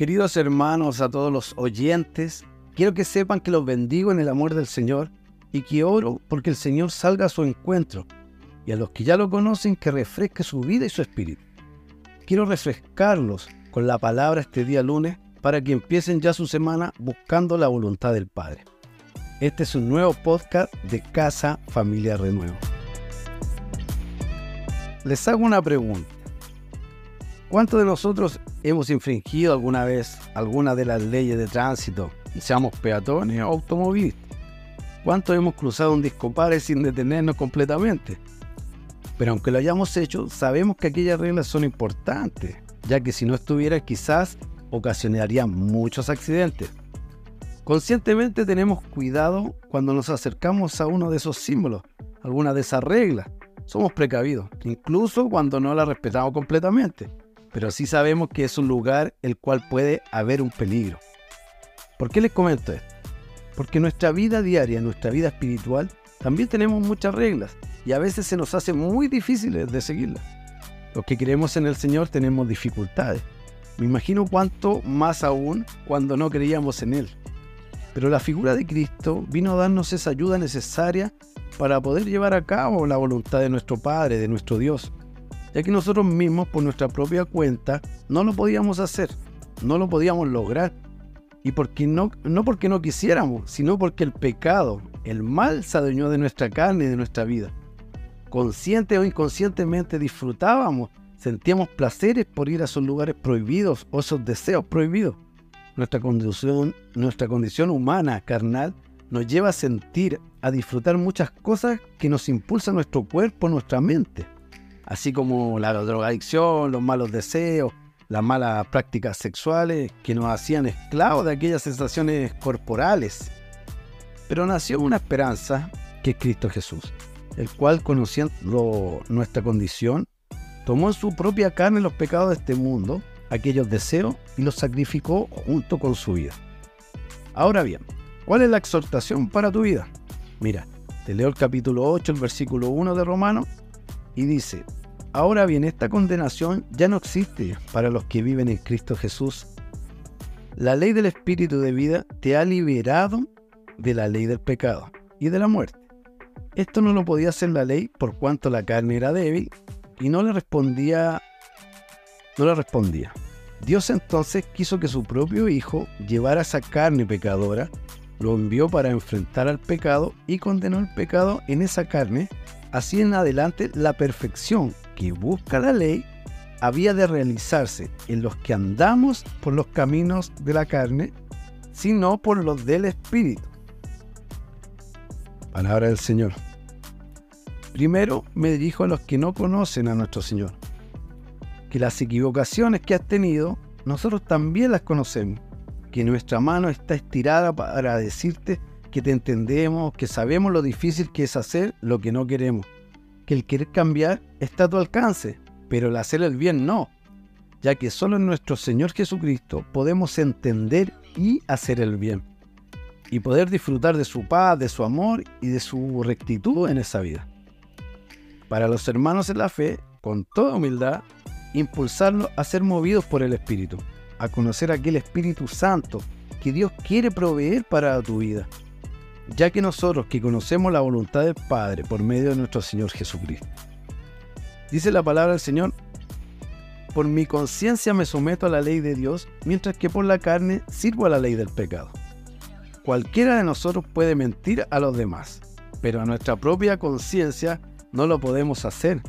Queridos hermanos, a todos los oyentes, quiero que sepan que los bendigo en el amor del Señor y que oro porque el Señor salga a su encuentro y a los que ya lo conocen que refresque su vida y su espíritu. Quiero refrescarlos con la palabra este día lunes para que empiecen ya su semana buscando la voluntad del Padre. Este es un nuevo podcast de Casa Familia Renuevo. Les hago una pregunta. ¿Cuántos de nosotros hemos infringido alguna vez alguna de las leyes de tránsito, seamos peatones o automovilistas? ¿Cuántos hemos cruzado un disco sin detenernos completamente? Pero aunque lo hayamos hecho, sabemos que aquellas reglas son importantes, ya que si no estuvieran quizás ocasionarían muchos accidentes. Conscientemente tenemos cuidado cuando nos acercamos a uno de esos símbolos, alguna de esas reglas. Somos precavidos, incluso cuando no la respetamos completamente, pero sí sabemos que es un lugar el cual puede haber un peligro. ¿Por qué les comento esto? Porque nuestra vida diaria, nuestra vida espiritual, también tenemos muchas reglas y a veces se nos hace muy difícil de seguirlas. Los que creemos en el Señor tenemos dificultades. Me imagino cuánto más aún cuando no creíamos en Él. Pero la figura de Cristo vino a darnos esa ayuda necesaria para poder llevar a cabo la voluntad de nuestro Padre, de nuestro Dios, ya que nosotros mismos por nuestra propia cuenta no lo podíamos hacer, no lo podíamos lograr. Y porque no, no porque no quisiéramos, sino porque el pecado, el mal se adueñó de nuestra carne y de nuestra vida. Consciente o inconscientemente disfrutábamos, sentíamos placeres por ir a esos lugares prohibidos o esos deseos prohibidos. Nuestra condición, nuestra condición humana, carnal, nos lleva a sentir, a disfrutar muchas cosas que nos impulsan nuestro cuerpo, nuestra mente. Así como la drogadicción, los malos deseos, las malas prácticas sexuales que nos hacían esclavos de aquellas sensaciones corporales. Pero nació una esperanza que es Cristo Jesús, el cual conociendo nuestra condición, tomó en su propia carne los pecados de este mundo aquellos deseos y los sacrificó junto con su vida. Ahora bien, ¿cuál es la exhortación para tu vida? Mira, te leo el capítulo 8, el versículo 1 de Romanos, y dice, ahora bien, esta condenación ya no existe para los que viven en Cristo Jesús. La ley del Espíritu de vida te ha liberado de la ley del pecado y de la muerte. Esto no lo podía hacer la ley por cuanto la carne era débil y no le respondía no le respondía. Dios entonces quiso que su propio Hijo llevara esa carne pecadora, lo envió para enfrentar al pecado y condenó el pecado en esa carne. Así en adelante la perfección que busca la ley había de realizarse en los que andamos por los caminos de la carne, sino por los del Espíritu. Palabra del Señor. Primero me dirijo a los que no conocen a nuestro Señor que las equivocaciones que has tenido, nosotros también las conocemos, que nuestra mano está estirada para decirte que te entendemos, que sabemos lo difícil que es hacer lo que no queremos, que el querer cambiar está a tu alcance, pero el hacer el bien no, ya que solo en nuestro Señor Jesucristo podemos entender y hacer el bien, y poder disfrutar de su paz, de su amor y de su rectitud en esa vida. Para los hermanos en la fe, con toda humildad, impulsarlos a ser movidos por el Espíritu, a conocer aquel Espíritu Santo que Dios quiere proveer para tu vida, ya que nosotros que conocemos la voluntad del Padre por medio de nuestro Señor Jesucristo. Dice la palabra del Señor, por mi conciencia me someto a la ley de Dios, mientras que por la carne sirvo a la ley del pecado. Cualquiera de nosotros puede mentir a los demás, pero a nuestra propia conciencia no lo podemos hacer,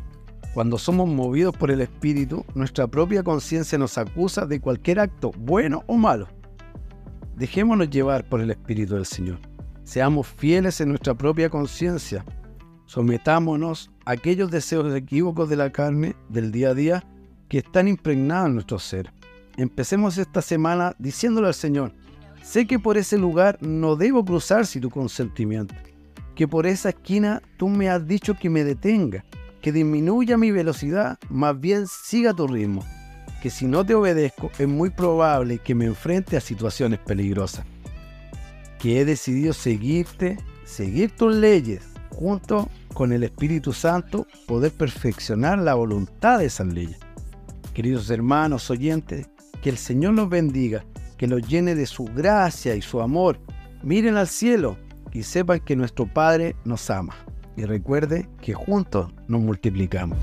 cuando somos movidos por el Espíritu, nuestra propia conciencia nos acusa de cualquier acto, bueno o malo. Dejémonos llevar por el Espíritu del Señor. Seamos fieles en nuestra propia conciencia. Sometámonos a aquellos deseos equívocos de la carne del día a día que están impregnados en nuestro ser. Empecemos esta semana diciéndole al Señor, sé que por ese lugar no debo cruzar sin tu consentimiento, que por esa esquina tú me has dicho que me detenga que disminuya mi velocidad, más bien siga tu ritmo, que si no te obedezco es muy probable que me enfrente a situaciones peligrosas. Que he decidido seguirte, seguir tus leyes, junto con el Espíritu Santo, poder perfeccionar la voluntad de esas leyes. Queridos hermanos oyentes, Que el Señor los bendiga, que los llene de su gracia y su amor. Miren al cielo y sepan que nuestro Padre nos ama. Y recuerde que juntos nos multiplicamos.